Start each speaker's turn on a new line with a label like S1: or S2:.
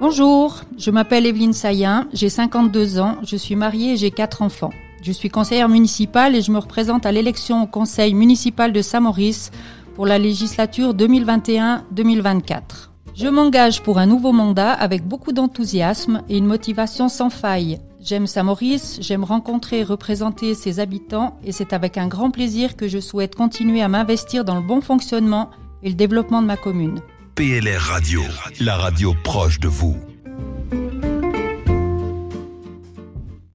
S1: Bonjour, je m'appelle Evelyne Sayin, j'ai 52 ans, je suis mariée et j'ai quatre enfants. Je suis conseillère municipale et je me représente à l'élection au conseil municipal de Saint-Maurice pour la législature 2021-2024. Je m'engage pour un nouveau mandat avec beaucoup d'enthousiasme et une motivation sans faille. J'aime Saint-Maurice, j'aime rencontrer et représenter ses habitants et c'est avec un grand plaisir que je souhaite continuer à m'investir dans le bon fonctionnement et le développement de ma commune.
S2: PLR Radio, la radio proche de vous.